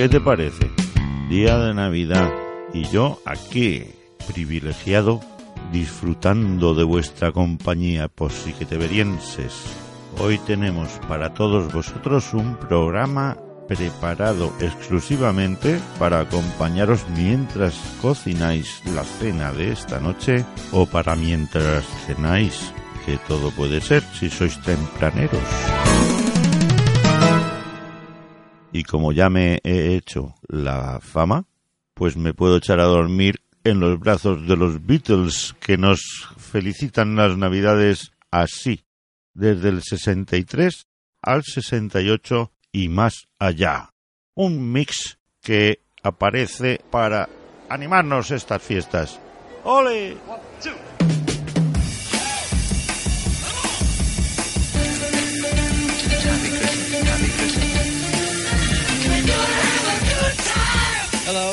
¿Qué te parece? Día de Navidad y yo aquí, privilegiado, disfrutando de vuestra compañía posiqueteverienses. Hoy tenemos para todos vosotros un programa preparado exclusivamente para acompañaros mientras cocináis la cena de esta noche o para mientras cenáis, que todo puede ser si sois tempraneros. Y como ya me he hecho la fama, pues me puedo echar a dormir en los brazos de los Beatles que nos felicitan las Navidades así, desde el 63 al 68 y más allá. Un mix que aparece para animarnos estas fiestas. ¡Ole! Hello,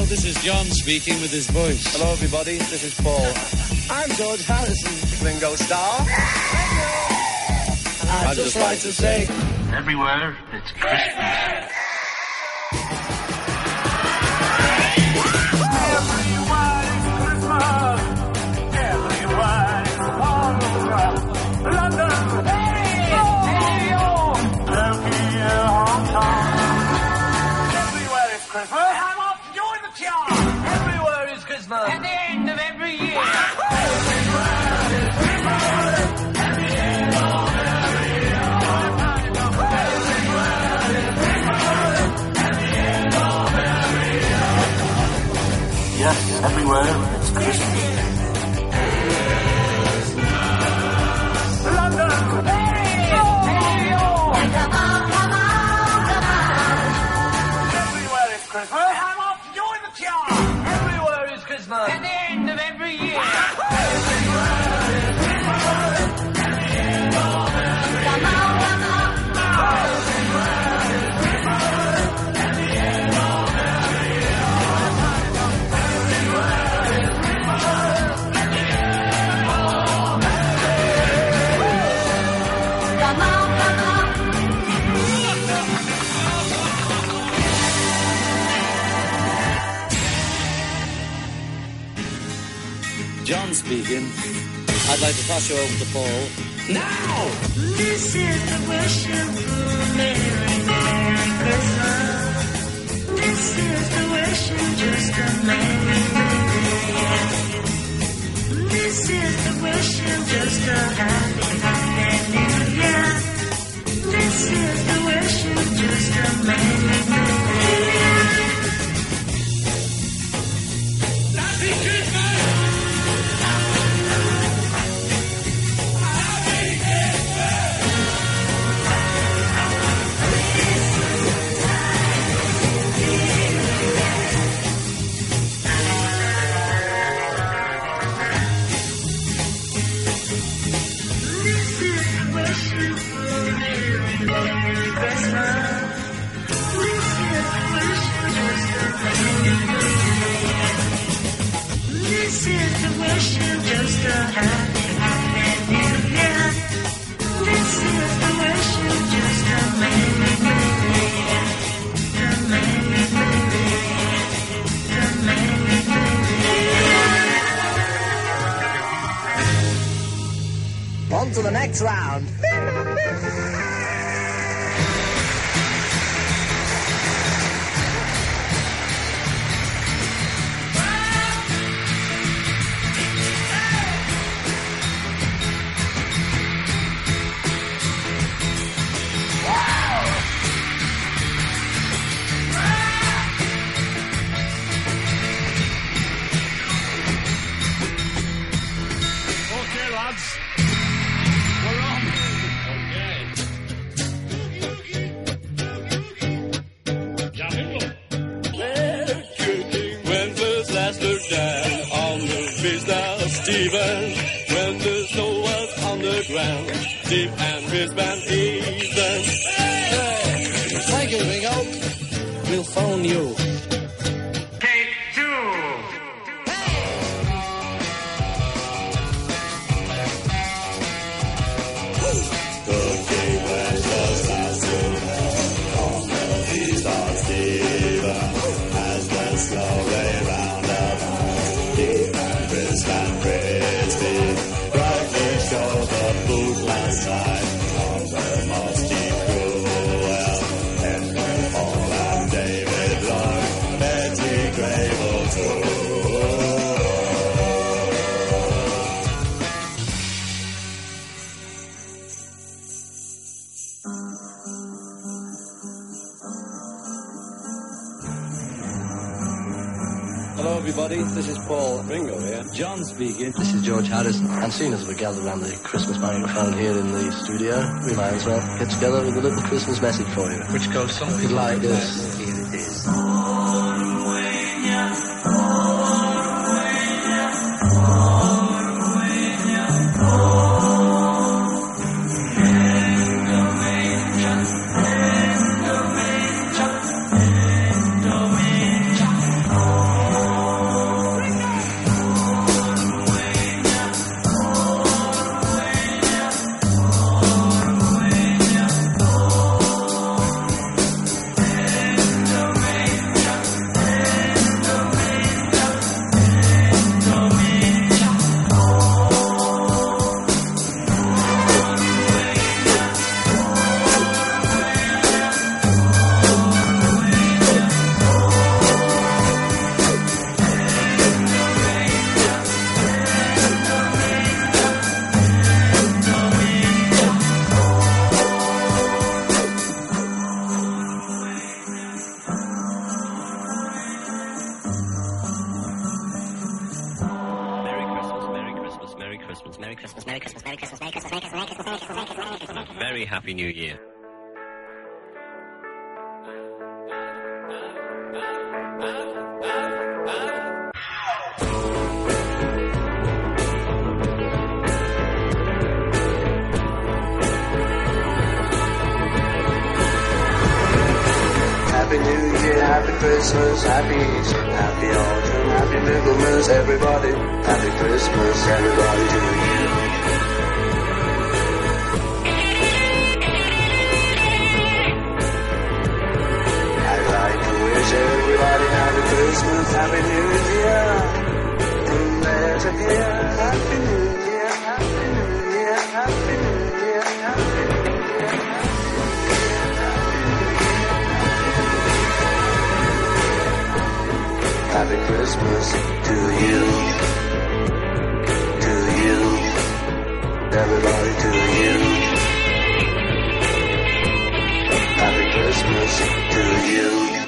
this is John speaking with his voice. Hello, everybody. This is Paul. I'm George Harrison, Ringo Starr. I'd just like to say, Everywhere it's Christmas. Everywhere speaking. I'd like to pass you over to Paul. This is the wishing Merry, Merry Christmas. This is the wishing just a Merry, Merry This is the wishing just a Happy, Happy New Year. This is the wishing just a Merry, Merry that everybody. This is Paul Ringo here. John speaking. This is George Harrison. And seeing as we're gathered around the Christmas microphone here in the studio, we might as well get together with a little Christmas message for you. Which goes something like this. Happy Christmas, Happy Easter, Happy Autumn, Happy Michaelmas, everybody. Happy Christmas, everybody to you. I'd like to wish everybody Happy Christmas, Happy New Year. From there to here, Happy Christmas to you. To you. Everybody to you. Happy Christmas to you.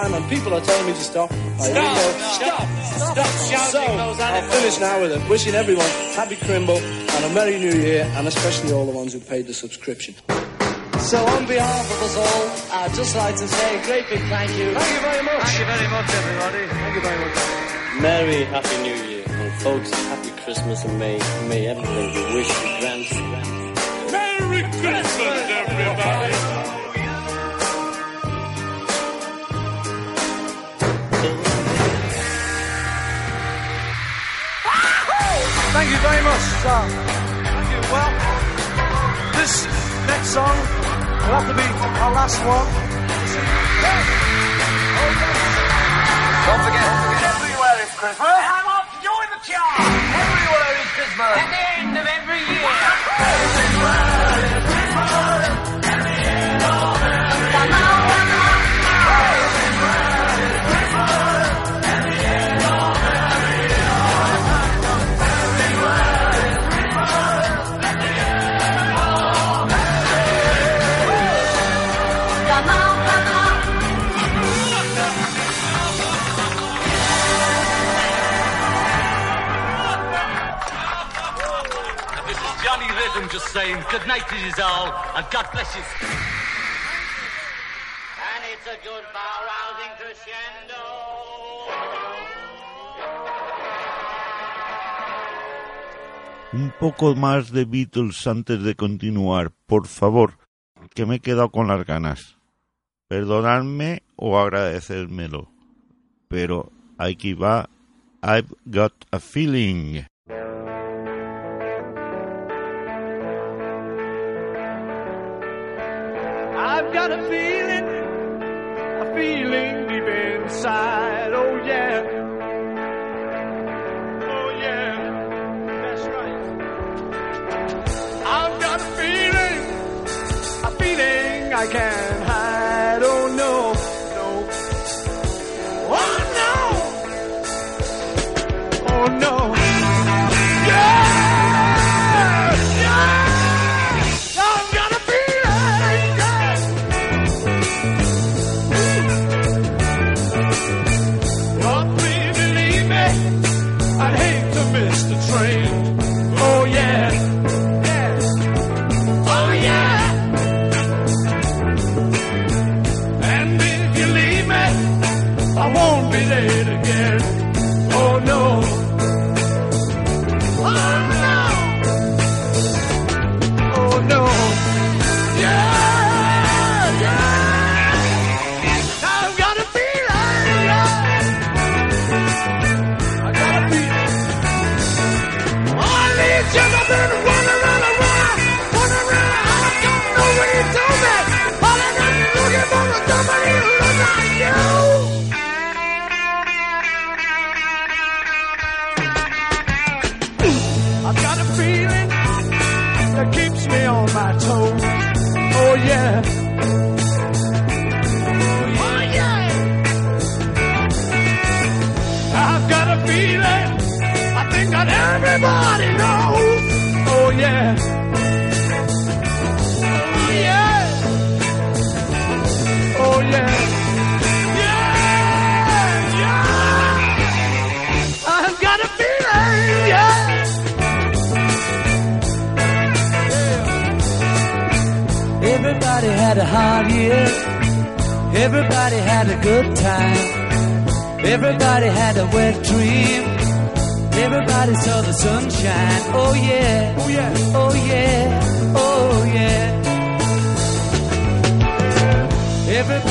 Time and people are telling me to stop. I Stop, stop, stop, stop shouting So, those I'll animals. finish now with it. Wishing everyone happy Crimble and a Merry New Year, and especially all the ones who paid the subscription. So on behalf of us all, I'd just like to say a great big thank you. Thank you very much. Thank you very much, everybody. Thank you very much. Merry Happy New Year. And folks, Happy Christmas and may, may everything you wish you grant. Merry Christmas, very much, sir. Thank you. Well, this next song will have to be our last one. Don't forget, everywhere is Christmas. I'm off to join the chart. Everywhere is Christmas. Good night to you all and God bless you. And it's a good bow rousing crescendo. Un poco más de Beatles antes de continuar, por favor, que me he quedado con las ganas. Perdonadme o agradecérmelo. Pero aquí va I've Got a Feeling. I've got a feeling, a feeling deep inside. Oh yeah. Oh yeah. That's right. I've got a feeling, a feeling I can't hide. Oh no, no. Oh no. Oh no.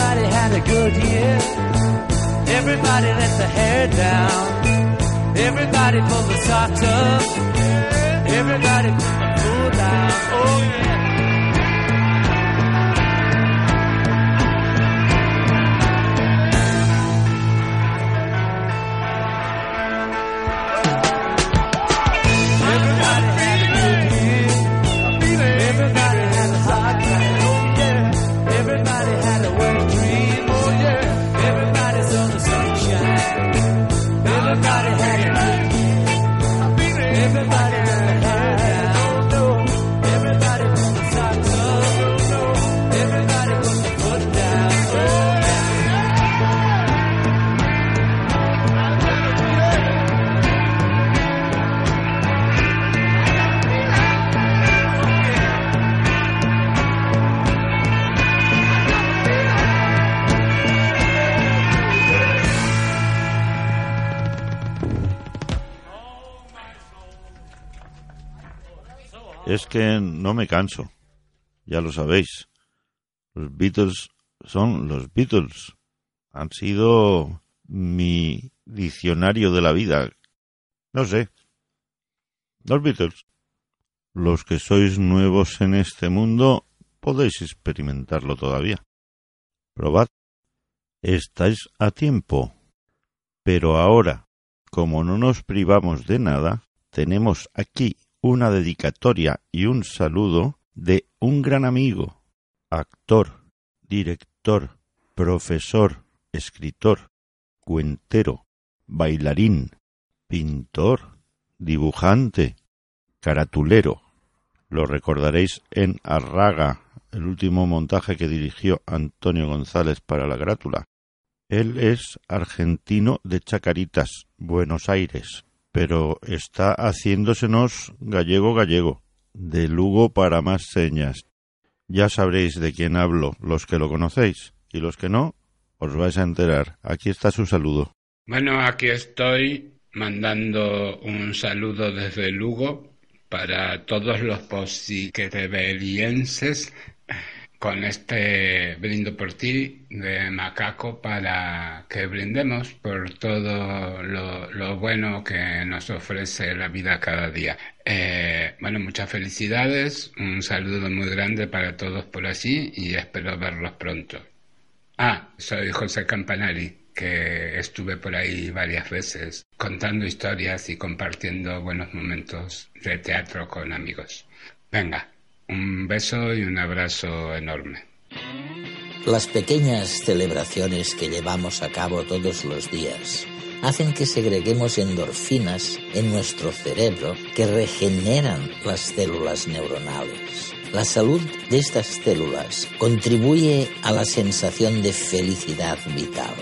Everybody had a good year. Everybody let the hair down. Everybody pulled the socks up. Everybody put the food down. Oh yeah. Que no me canso, ya lo sabéis. Los Beatles son los Beatles. Han sido mi diccionario de la vida. No sé. Los Beatles. Los que sois nuevos en este mundo podéis experimentarlo todavía. Probad. Estáis a tiempo. Pero ahora, como no nos privamos de nada, tenemos aquí una dedicatoria y un saludo de un gran amigo, actor, director, profesor, escritor, cuentero, bailarín, pintor, dibujante, caratulero. Lo recordaréis en Arraga, el último montaje que dirigió Antonio González para la grátula. Él es argentino de Chacaritas, Buenos Aires, pero está haciéndosenos gallego gallego. de Lugo para más señas. Ya sabréis de quién hablo, los que lo conocéis, y los que no, os vais a enterar. Aquí está su saludo. Bueno, aquí estoy mandando un saludo desde Lugo para todos los posiquetebelienses con este brindo por ti de macaco para que brindemos por todo lo, bueno que nos ofrece la vida cada día. Eh, bueno, muchas felicidades, un saludo muy grande para todos por allí y espero verlos pronto. Ah, soy José Campanari, que estuve por ahí varias veces contando historias y compartiendo buenos momentos de teatro con amigos. Venga, un beso y un abrazo enorme. Las pequeñas celebraciones que llevamos a cabo todos los días hacen que segreguemos endorfinas en nuestro cerebro que regeneran las células neuronales. La salud de estas células contribuye a la sensación de felicidad vital.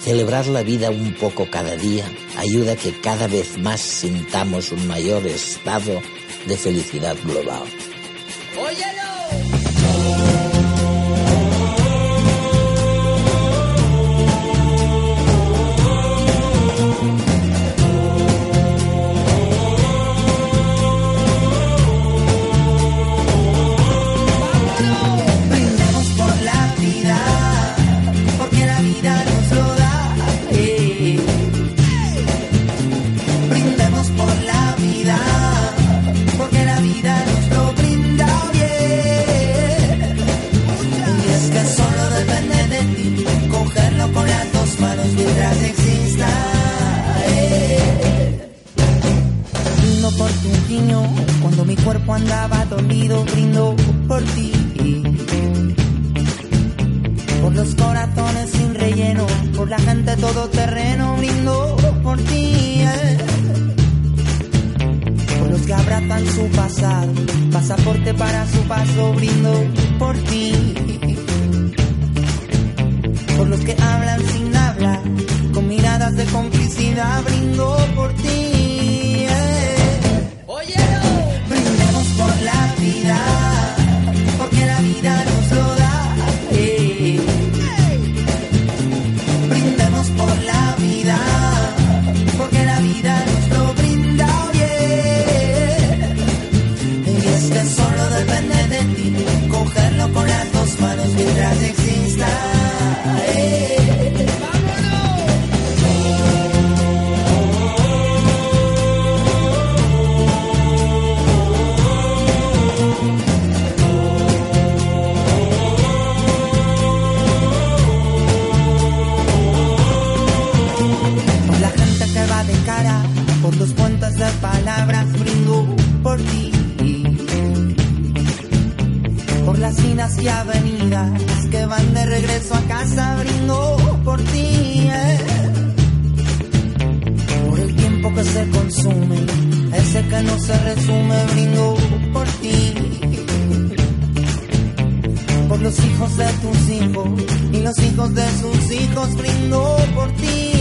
Celebrar la vida un poco cada día ayuda a que cada vez más sintamos un mayor estado de felicidad global. Brindemos y los hijos de sus hijos, brindo por ti.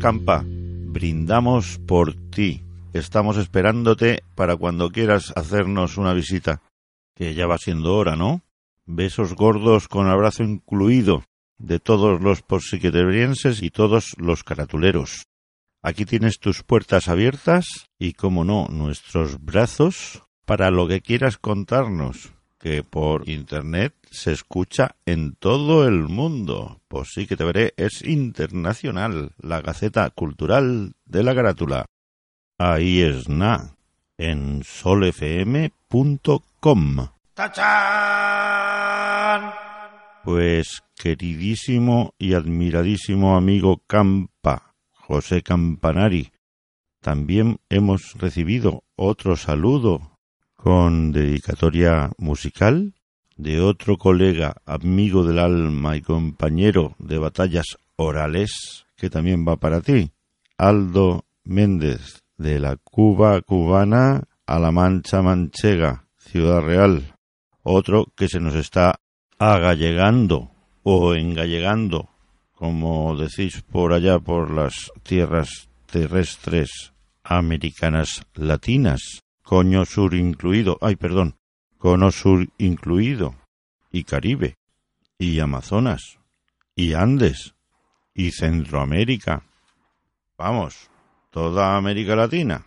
Gracias, Campa. Brindamos por ti. Estamos esperándote para cuando quieras hacernos una visita. Que ya va siendo hora, ¿no? Besos gordos con abrazo incluido de todos los posiquetebrienses y todos los caratuleros. Aquí tienes tus puertas abiertas y, como no, nuestros brazos para lo que quieras contarnos, que por Internet se escucha en todo el mundo. Pues sí que te veré, es internacional, la Gaceta Cultural de la Grátula. Ahí es na, en solfm.com. ¡Tachán! Pues queridísimo y admiradísimo amigo Campa, José Campanari, también hemos recibido otro saludo con dedicatoria musical de otro colega, amigo del alma y compañero de batallas orales, que también va para ti, Aldo Méndez, de la Cuba cubana a la Mancha Manchega, Ciudad Real. Otro que se nos está agallegando o engallegando, como decís por allá por las tierras terrestres americanas latinas, coño sur incluido, ay perdón, cono sur incluido, y Caribe, y Amazonas, y Andes, y Centroamérica. Vamos, toda América Latina.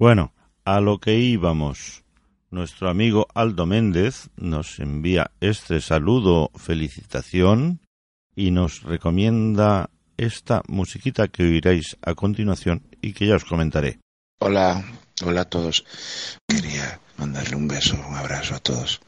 Bueno, a lo que íbamos. Nuestro amigo Aldo Méndez nos envía este saludo, felicitación y nos recomienda esta musiquita que oiréis a continuación y que ya os comentaré. Hola, hola a todos. Quería mandarle un beso, un abrazo a todos.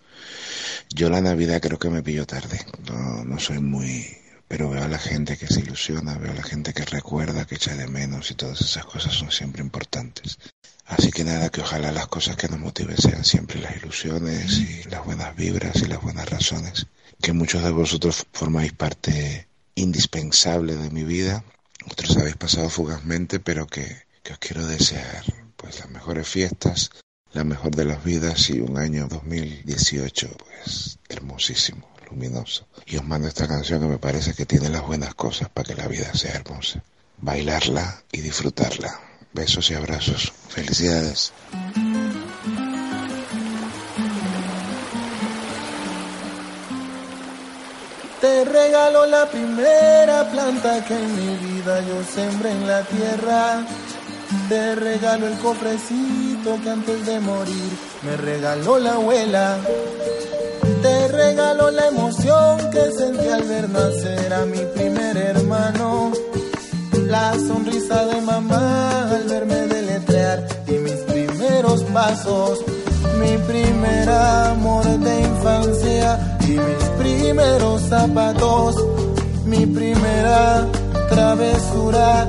Yo la Navidad creo que me pillo tarde. No, no soy muy... Pero veo a la gente que se ilusiona, veo a la gente que recuerda, que echa de menos y todas esas cosas son siempre importantes. Así que nada, que ojalá las cosas que nos motiven sean siempre las ilusiones y las buenas vibras y las buenas razones. Que muchos de vosotros formáis parte indispensable de mi vida. Otros habéis pasado fugazmente, pero que, que os quiero desear pues las mejores fiestas, la mejor de las vidas y un año 2018 pues hermosísimo, luminoso. Y os mando esta canción que me parece que tiene las buenas cosas para que la vida sea hermosa. Bailarla y disfrutarla. Besos y abrazos. Felicidades. Te regalo la primera planta que en mi vida yo sembré en la tierra. Te regalo el cofrecito que antes de morir me regaló la abuela. Te regalo la emoción que sentí al ver nacer a mi primer hermano. La sonrisa de mamá al verme deletrear y mis primeros pasos. Mi primer amor de infancia y mis primeros zapatos. Mi primera travesura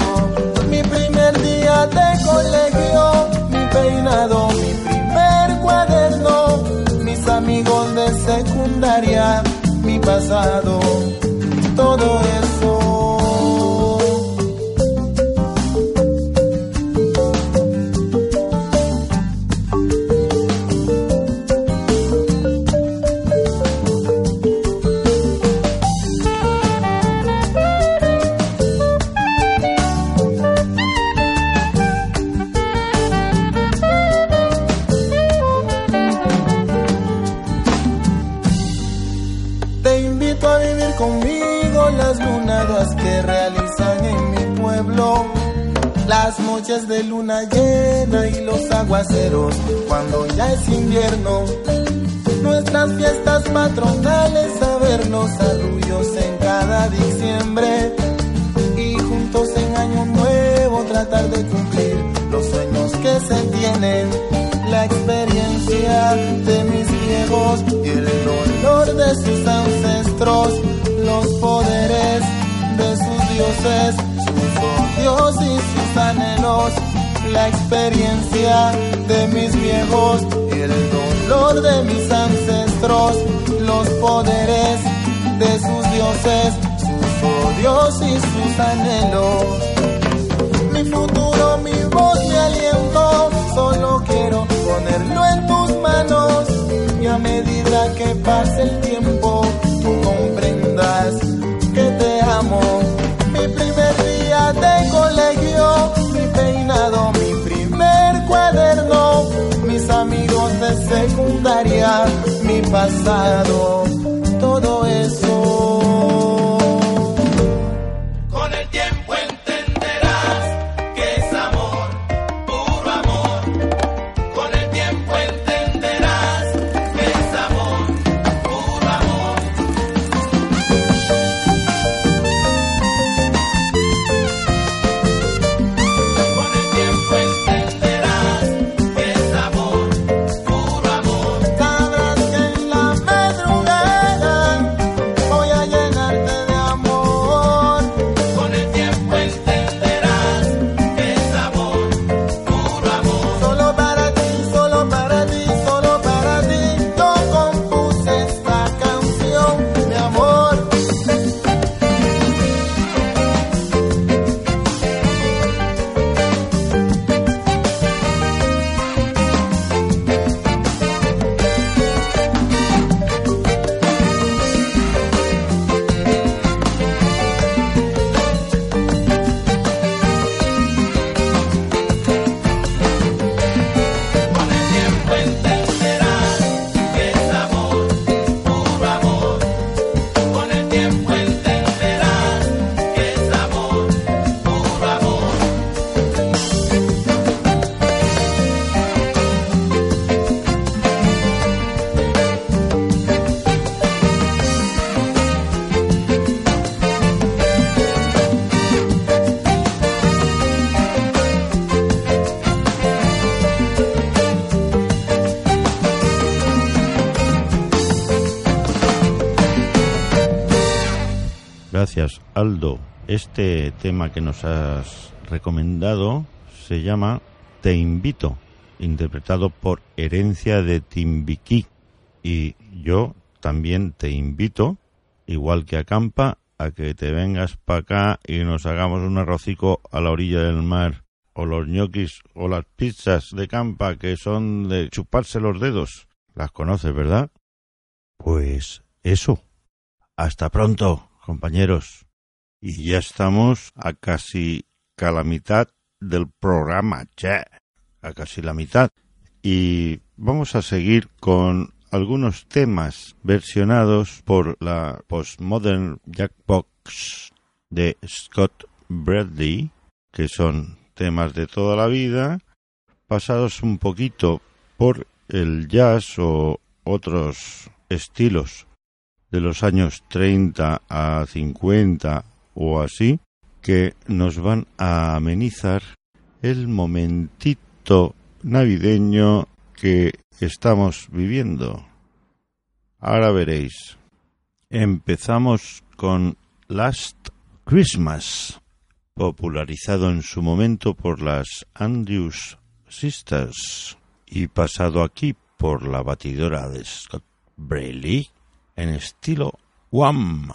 De colegio, mi peinado, mi primer cuaderno, mis amigos de secundaria, mi pasado, todo eso. Las noches de luna llena y los aguaceros cuando ya es invierno. Nuestras fiestas patronales a ver los arrullos en cada diciembre. Y juntos en año nuevo tratar de cumplir los sueños que se tienen. La experiencia de mis viejos y el dolor de sus ancestros, los poderes de sus dioses, sus anhelos, la experiencia de mis viejos, y el dolor de mis ancestros, los poderes de sus dioses, sus odios y sus anhelos. Mi futuro, mi voz, mi aliento, solo quiero ponerlo en tus manos y a medida que pase el tiempo cuaderno, mis amigos de secundaria, mi pasado, todo eso. Que nos has recomendado se llama Te invito, interpretado por Herencia de Timbiquí. Y yo también te invito, igual que a Campa, a que te vengas para acá y nos hagamos un arrocico a la orilla del mar. O los ñoquis o las pizzas de Campa que son de chuparse los dedos. Las conoces, ¿verdad? Pues eso. Hasta pronto, compañeros. Y ya estamos a casi a la mitad del programa, ya. A casi la mitad. Y vamos a seguir con algunos temas versionados por la Postmodern Jackbox de Scott Bradley, que son temas de toda la vida, pasados un poquito por el jazz o otros estilos de los años 30 a 50 o así, que nos van a amenizar el momentito navideño que estamos viviendo. Ahora veréis. Empezamos con Last Christmas, popularizado en su momento por las Andrews Sisters y pasado aquí por la batidora de Scott Brayley en estilo Wham.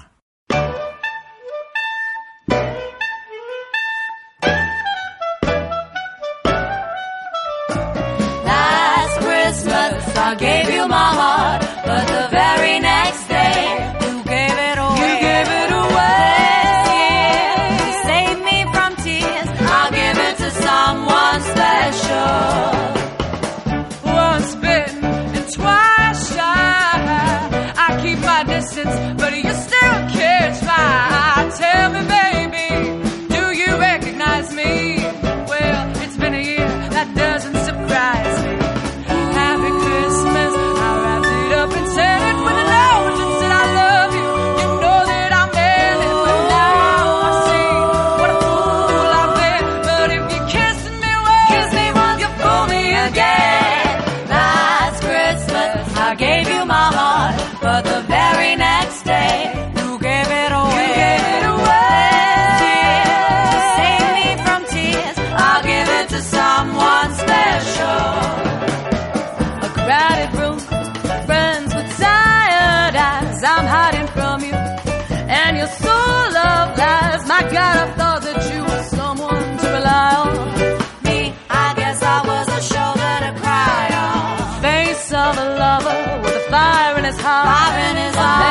Five in his eyes.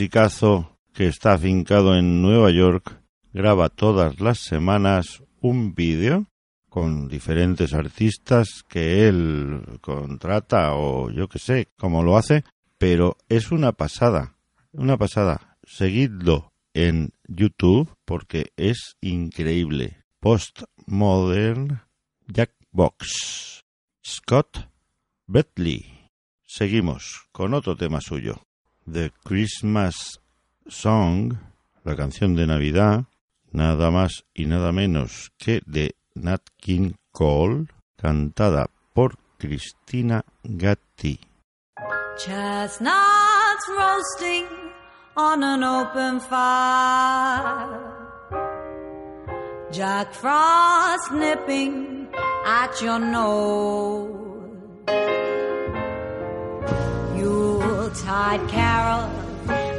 Musicazo que está afincado en Nueva York graba todas las semanas un vídeo con diferentes artistas que él contrata o yo que sé cómo lo hace, pero es una pasada, una pasada. Seguidlo en YouTube porque es increíble. Postmodern Jackbox. Scott Bentley. Seguimos con otro tema suyo. The Christmas Song, la canción de Navidad, nada más y nada menos que de Nat King Cole, cantada por Cristina Gatti. Chestnuts roasting on an open fire. Jack Frost nipping at your nose. Yuletide carol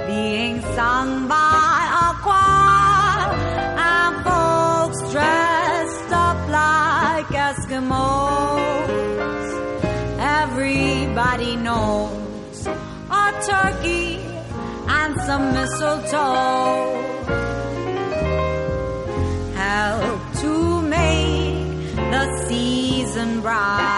being sung by a choir. And folks dressed up like Eskimos. Everybody knows a turkey and some mistletoe help to make the season bright.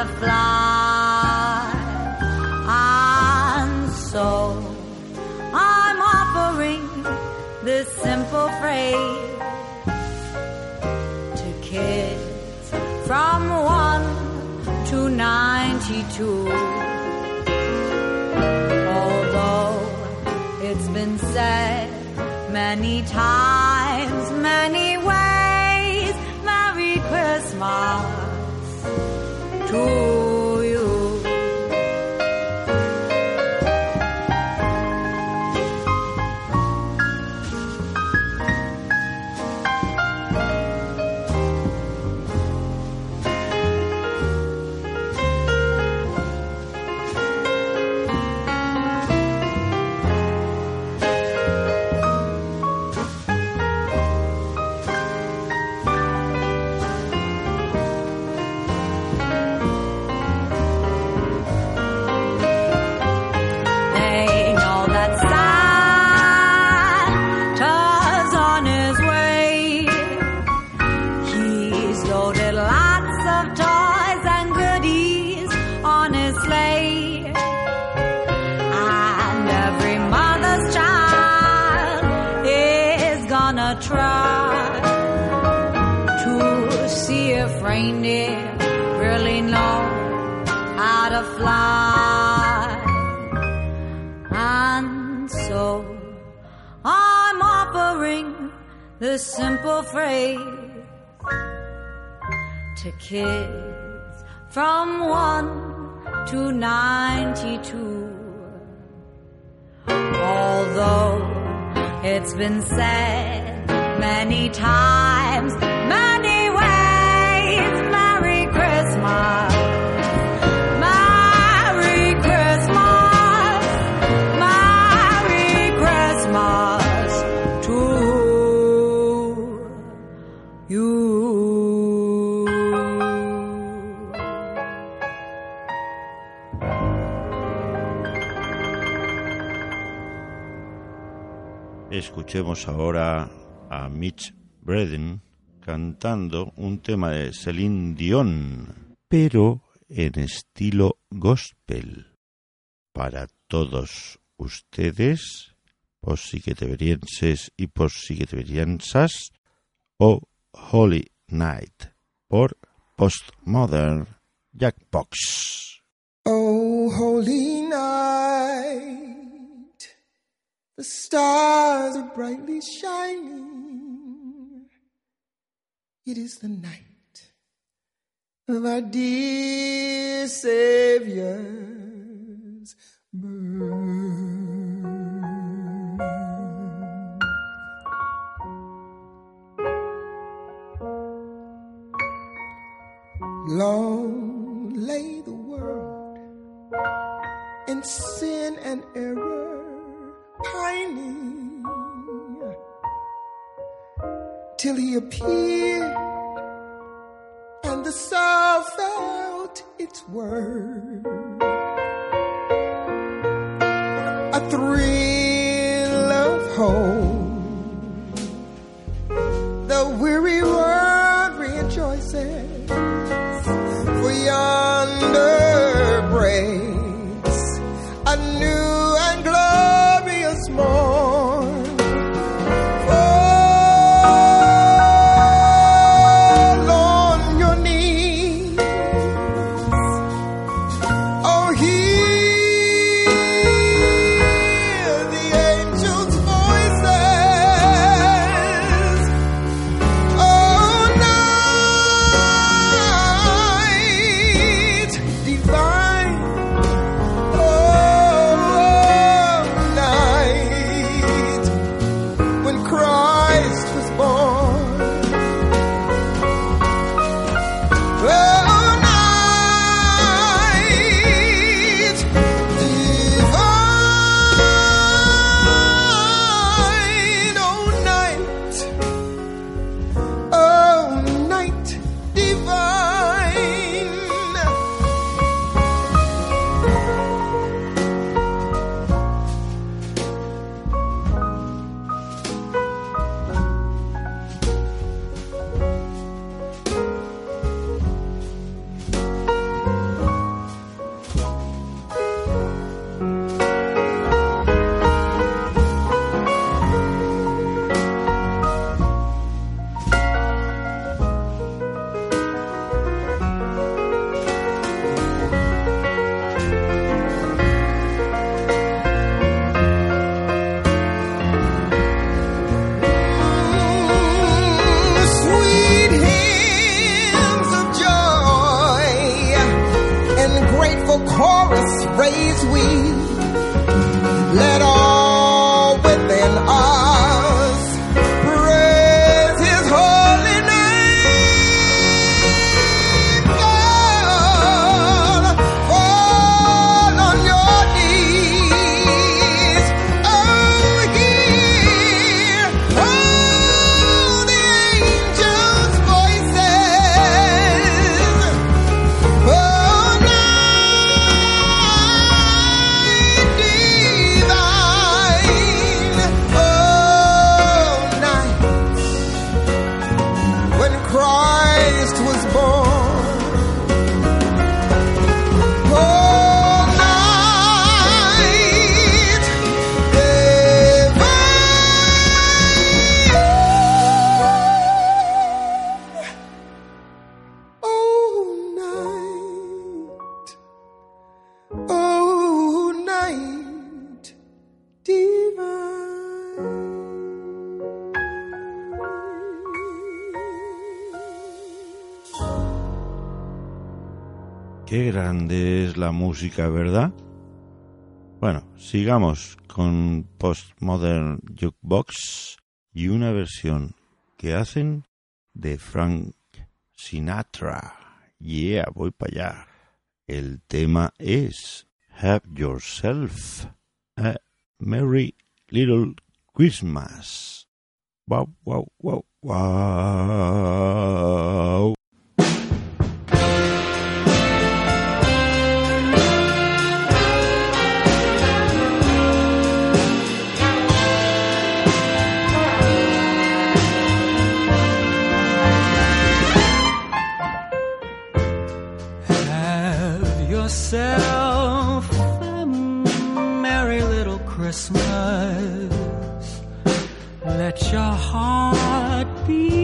How to fly. And so I'm offering this simple phrase to kids from 1 to 92. Although it's been said many times, kids from 1 to 92. Although it's been said many times, many Escuchemos ahora a Mitch Braden cantando un tema de Celine Dion, pero en estilo gospel. Para todos ustedes, posiqueteverienses y posiqueteveriensas, o Holy Night, por Postmodern Jackbox. Oh, holy night, the stars are brightly shining. It is the night of our dear Savior's birth. Long lay the world in sin and error pining till he appeared and the soul felt its worth. A thrill of hope, the weary world rejoices for yonder breaks a new la música, ¿verdad? Bueno, sigamos con Postmodern Jukebox y una versión que hacen de Frank Sinatra. Yeah, voy para allá. El tema es Have Yourself a Merry Little Christmas. Wow, wow, wow, wow. let your heart beat.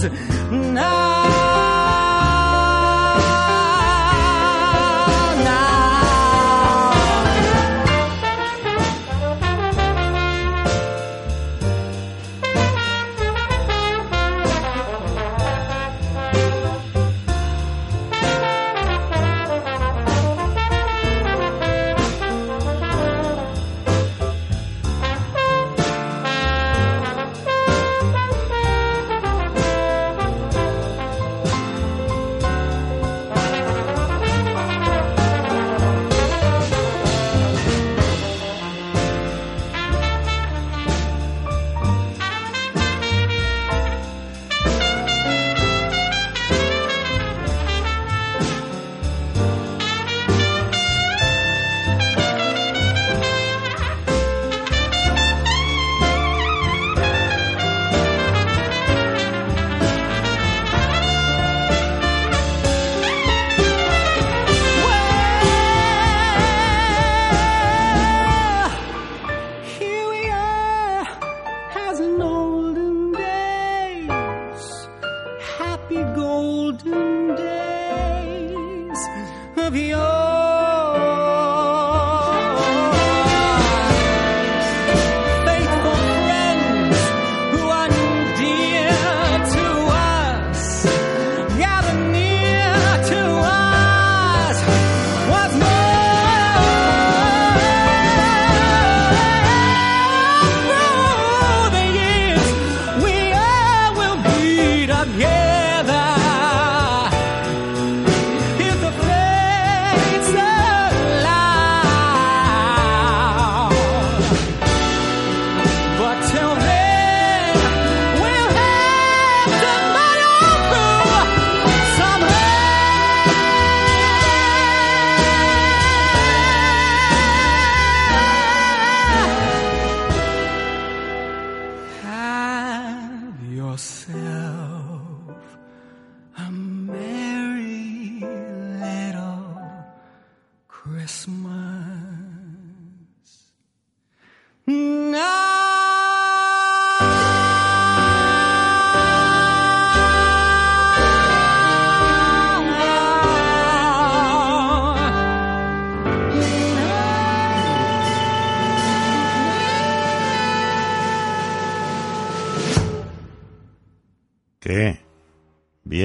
Deus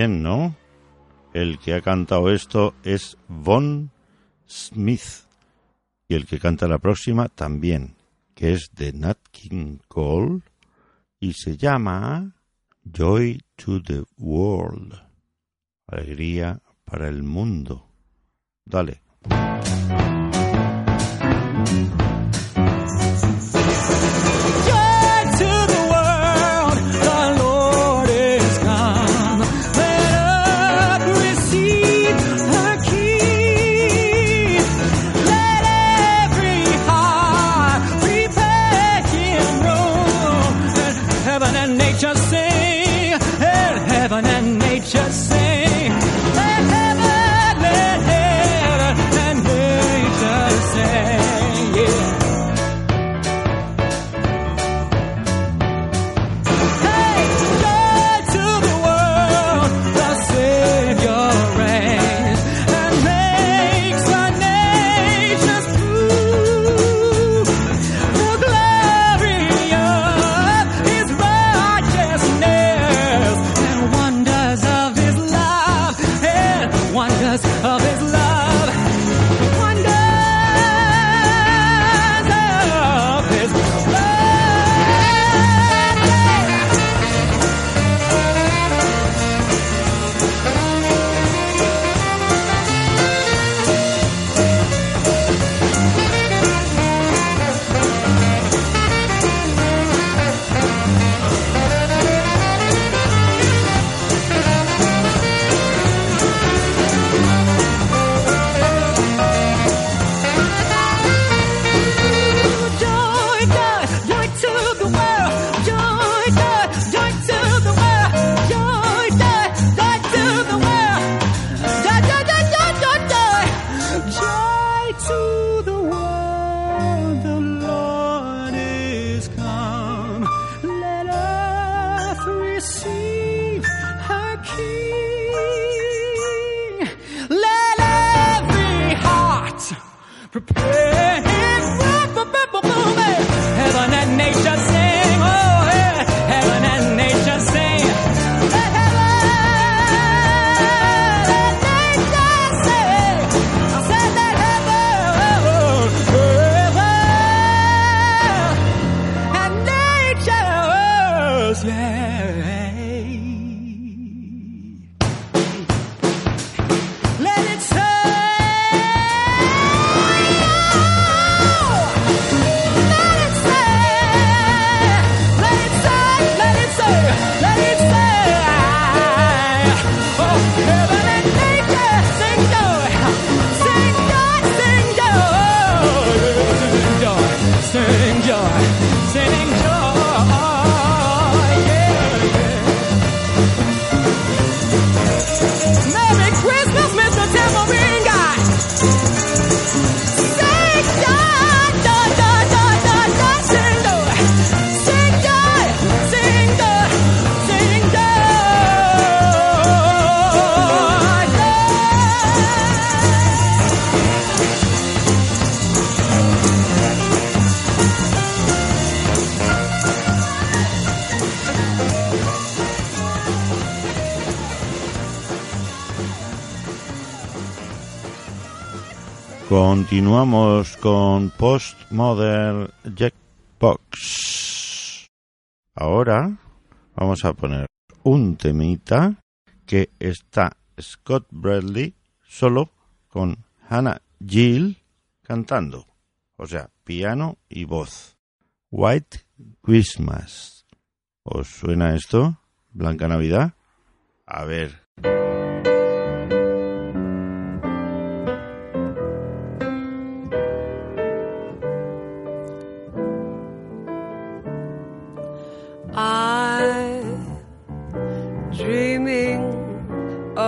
bien, ¿no? El que ha cantado esto es Von Smith. Y el que canta la próxima también, que es de Nat King Cole y se llama Joy to the World. Alegría para el mundo. Dale. Continuamos con Postmodern Jackbox. Ahora vamos a poner un temita que está Scott Bradley solo con Hannah Gill cantando, o sea, piano y voz. White Christmas. ¿Os suena esto? ¿Blanca Navidad? A ver.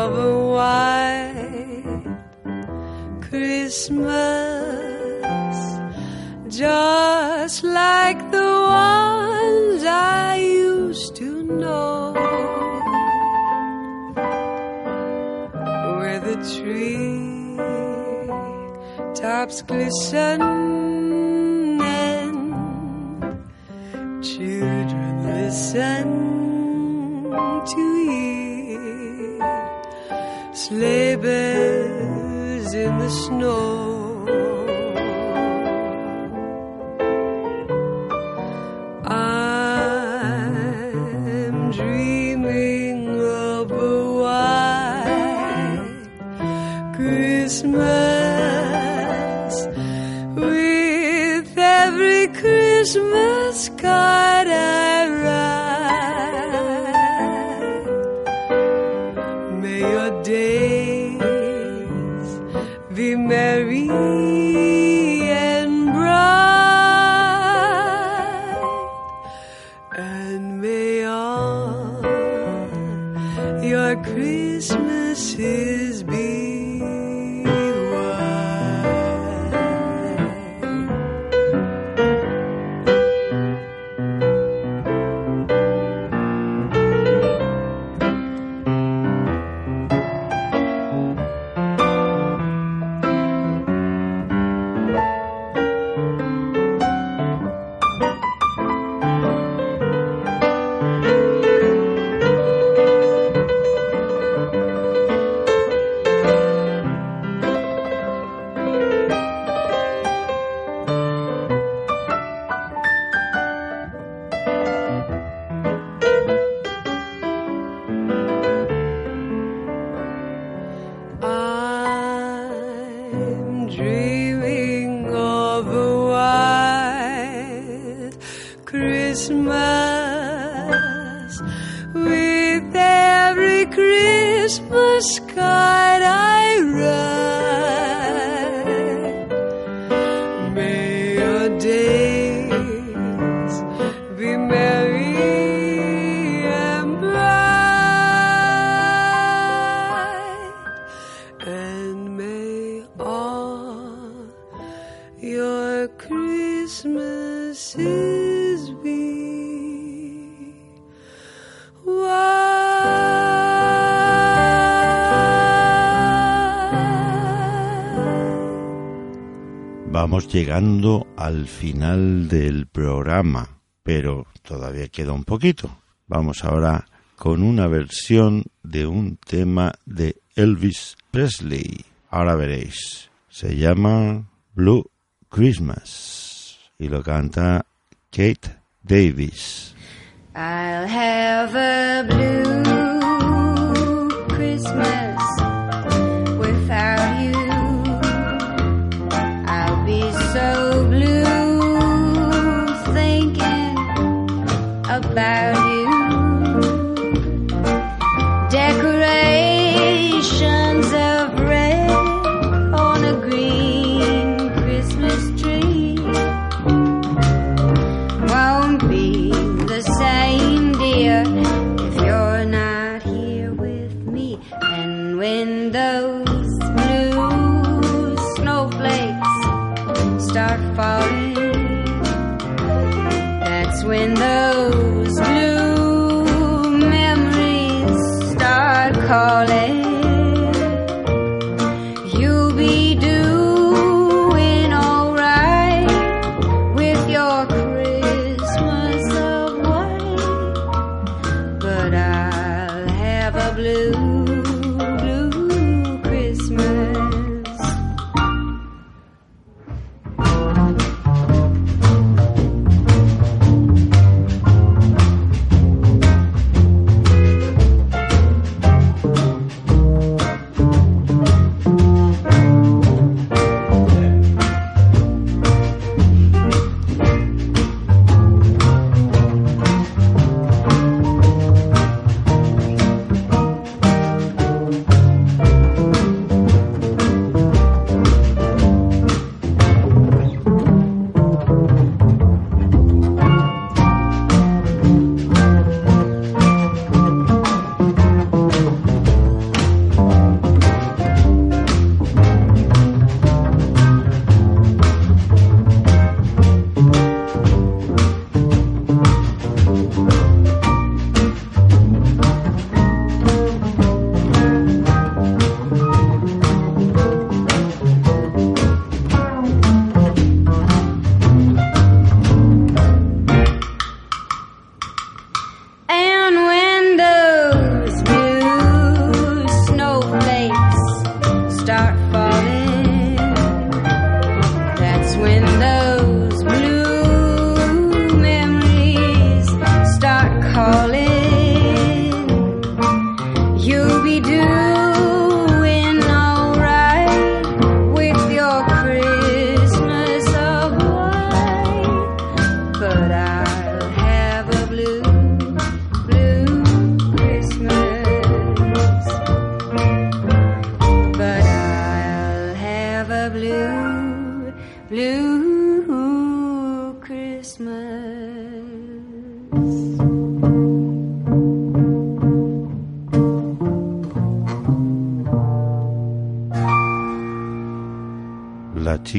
of a white Christmas, just like the ones I used to know, where the tree tops glisten and children listen to you bells in the snow. Christmas with every Christmas card Vamos llegando al final del programa, pero todavía queda un poquito. Vamos ahora con una versión de un tema de Elvis Presley. Ahora veréis. Se llama Blue Christmas y lo canta Kate Davis.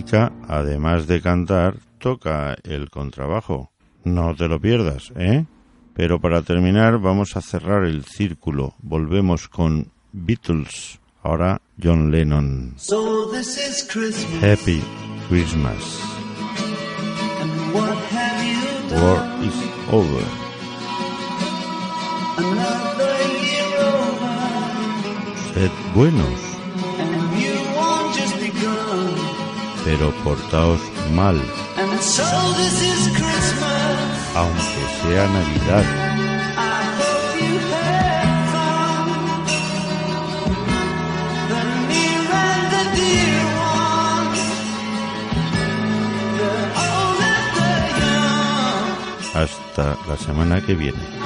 Chica, además de cantar, toca el contrabajo. No te lo pierdas, ¿eh? Pero para terminar vamos a cerrar el círculo. Volvemos con Beatles. Ahora John Lennon. So this is Christmas. Happy Christmas. And what have you War done? is over. Another year over. Sed buenos, pero portaos mal, And so this is Christmas. aunque sea Navidad. Hasta la semana que viene.